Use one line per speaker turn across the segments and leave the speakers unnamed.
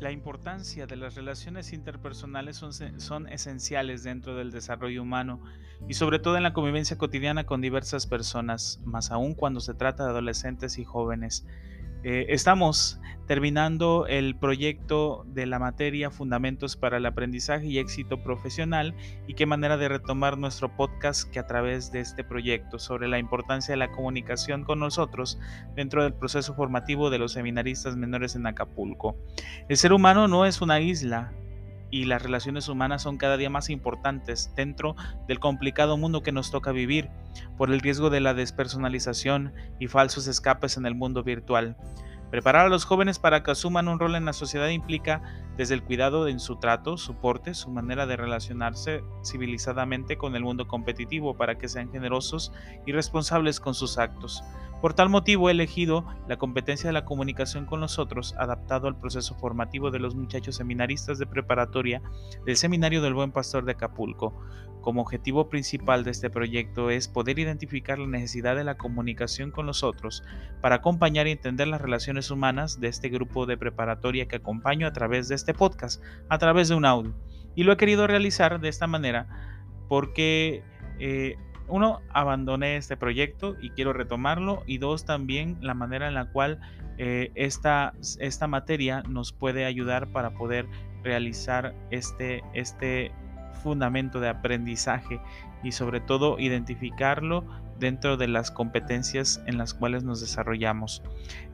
La importancia de las relaciones interpersonales son, esenciales dentro del desarrollo humano y sobre todo en la convivencia cotidiana con diversas personas, más aún cuando se trata de adolescentes y jóvenes. Eh, estamos terminando el proyecto de la materia Fundamentos para el Aprendizaje y Éxito Profesional y qué manera de retomar nuestro podcast que a través de este proyecto sobre la importancia de la comunicación con nosotros dentro del proceso formativo de los seminaristas menores en Acapulco. El ser humano no es una isla, y las relaciones humanas son cada día más importantes dentro del complicado mundo que nos toca vivir por el riesgo de la despersonalización y falsos escapes en el mundo virtual. Preparar a los jóvenes para que asuman un rol en la sociedad implica desde el cuidado en su trato, su porte, su manera de relacionarse civilizadamente con el mundo competitivo para que sean generosos y responsables con sus actos. Por tal motivo he elegido la competencia de la comunicación con los otros, adaptado al proceso formativo de los muchachos seminaristas de preparatoria del Seminario del Buen Pastor de Acapulco. Como objetivo principal de este proyecto es poder identificar la necesidad de la comunicación con los otros para acompañar y entender las relaciones humanas de este grupo de preparatoria que acompaño a través de este podcast, a través de un audio. Y lo he querido realizar de esta manera porque eh, uno, abandoné este proyecto y quiero retomarlo. Y dos, también la manera en la cual eh, esta, esta, materia nos puede ayudar para poder realizar este, este fundamento de aprendizaje y sobre todo identificarlo dentro de las competencias en las cuales nos desarrollamos.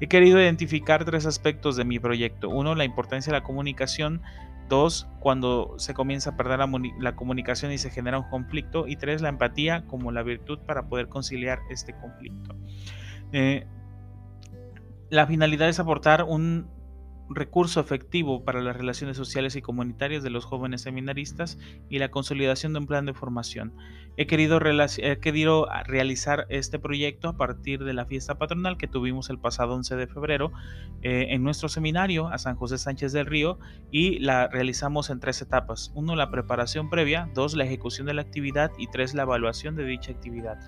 He querido identificar tres aspectos de mi proyecto. Uno, la importancia de la comunicación Dos, cuando se comienza a perder la, comunicación y se genera un conflicto. Y tres, la empatía como la virtud para poder conciliar este conflicto. Eh, la finalidad es aportar un recurso efectivo para las relaciones sociales y comunitarias de los jóvenes seminaristas y la consolidación de un plan de formación. He querido, querido, realizar este proyecto a partir de la fiesta patronal que tuvimos el pasado 11 de febrero eh, en nuestro seminario a San José Sánchez del Río y la realizamos en tres etapas. Uno, la preparación previa, dos, la ejecución de la actividad y tres, la evaluación de dicha actividad.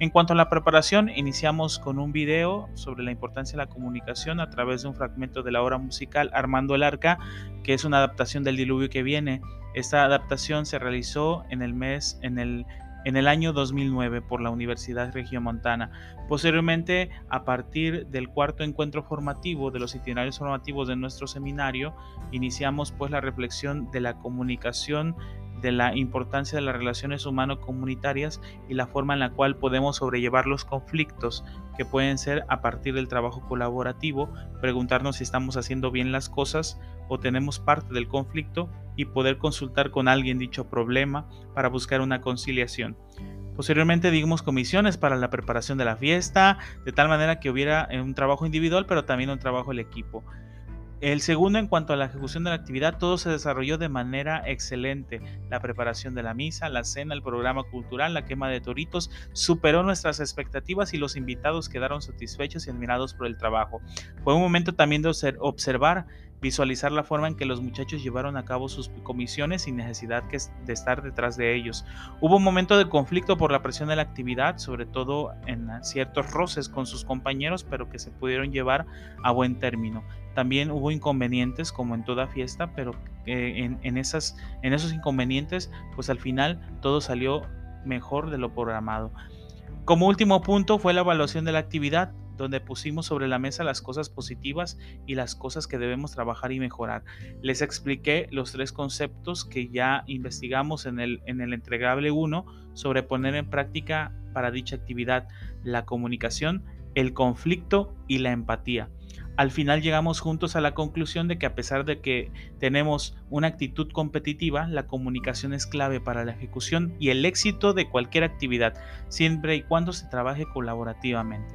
En cuanto a la preparación, iniciamos con un video sobre la importancia de la comunicación a través de un fragmento de la obra musical Armando el Arca, que es una adaptación del diluvio que viene. Esta adaptación se realizó en el mes, en el, en el año 2009 por la Universidad Regiomontana. Posteriormente, a partir del cuarto encuentro formativo de los itinerarios formativos de nuestro seminario, iniciamos pues la reflexión de la comunicación de la importancia de las relaciones humano-comunitarias y la forma en la cual podemos sobrellevar los conflictos que pueden ser a partir del trabajo colaborativo, preguntarnos si estamos haciendo bien las cosas o tenemos parte del conflicto y poder consultar con alguien dicho problema para buscar una conciliación. Posteriormente dimos comisiones para la preparación de la fiesta, de tal manera que hubiera un trabajo individual, pero también un trabajo del equipo. El segundo, en cuanto a la ejecución de la actividad, todo se desarrolló de manera excelente. La preparación de la misa, la cena, el programa cultural, la quema de toritos, superó nuestras expectativas y los invitados quedaron satisfechos y admirados por el trabajo. Fue un momento también de observar visualizar la forma en que los muchachos llevaron a cabo sus comisiones sin necesidad de estar detrás de ellos. Hubo un momento de conflicto por la presión de la actividad, sobre todo en ciertos roces con sus compañeros, pero que se pudieron llevar a buen término. También hubo inconvenientes, como en toda fiesta, pero en, en, esas, en esos inconvenientes, pues al final todo salió mejor de lo programado. Como último punto fue la evaluación de la actividad donde pusimos sobre la mesa las cosas positivas y las cosas que debemos trabajar y mejorar. Les expliqué los tres conceptos que ya investigamos en el, en el entregable 1 sobre poner en práctica para dicha actividad la comunicación, el conflicto y la empatía. Al final llegamos juntos a la conclusión de que a pesar de que tenemos una actitud competitiva, la comunicación es clave para la ejecución y el éxito de cualquier actividad, siempre y cuando se trabaje colaborativamente.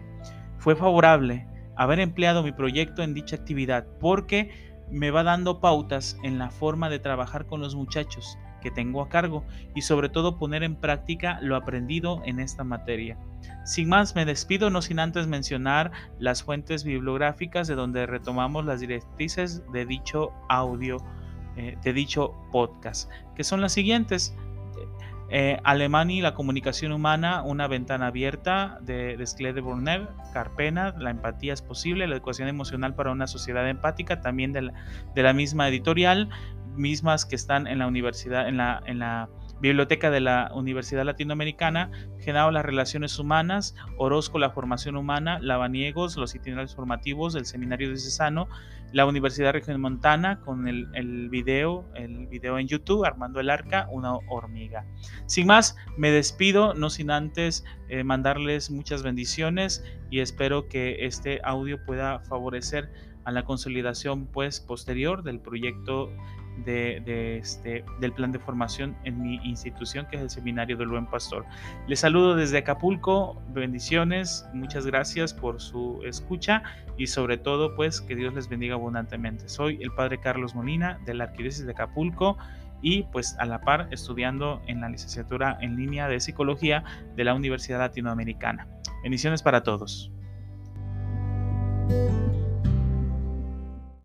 Fue favorable haber empleado mi proyecto en dicha actividad porque me va dando pautas en la forma de trabajar con los muchachos que tengo a cargo y sobre todo poner en práctica lo aprendido en esta materia. Sin más, me despido no sin antes mencionar las fuentes bibliográficas de donde retomamos las directrices de dicho audio, eh, de dicho podcast, que son las siguientes. Eh, Alemania y la comunicación humana, una ventana abierta de, de Schley Carpena, la empatía es posible, la educación emocional para una sociedad empática, también de la misma editorial, mismas que están en la universidad, en la, en la Biblioteca de la Universidad Latinoamericana, Genao las relaciones humanas, Orozco la formación humana, Lavaniegos los itinerarios formativos del Seminario de Cesano, la Universidad Región Montana con el, el, video, el video en YouTube, Armando el Arca, una hormiga. Sin más, me despido, no sin antes eh, mandarles muchas bendiciones y espero que este audio pueda favorecer a la consolidación pues posterior del proyecto de, este, del plan de formación en mi institución, que es el Seminario del Buen Pastor. Les saludo desde Acapulco, bendiciones, muchas gracias por su escucha y sobre todo, pues, que Dios les bendiga abundantemente. Soy el Padre Carlos Molina de la Arquidiócesis de Acapulco y pues a la par estudiando en la licenciatura en línea de psicología de la Universidad Latinoamericana. Bendiciones para todos.